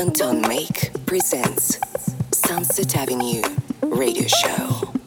Anton Make presents Sunset Avenue Radio Show.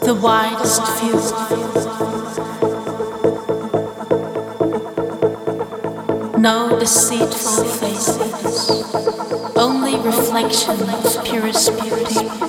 The widest view. No deceitful faces, only reflection of purest beauty.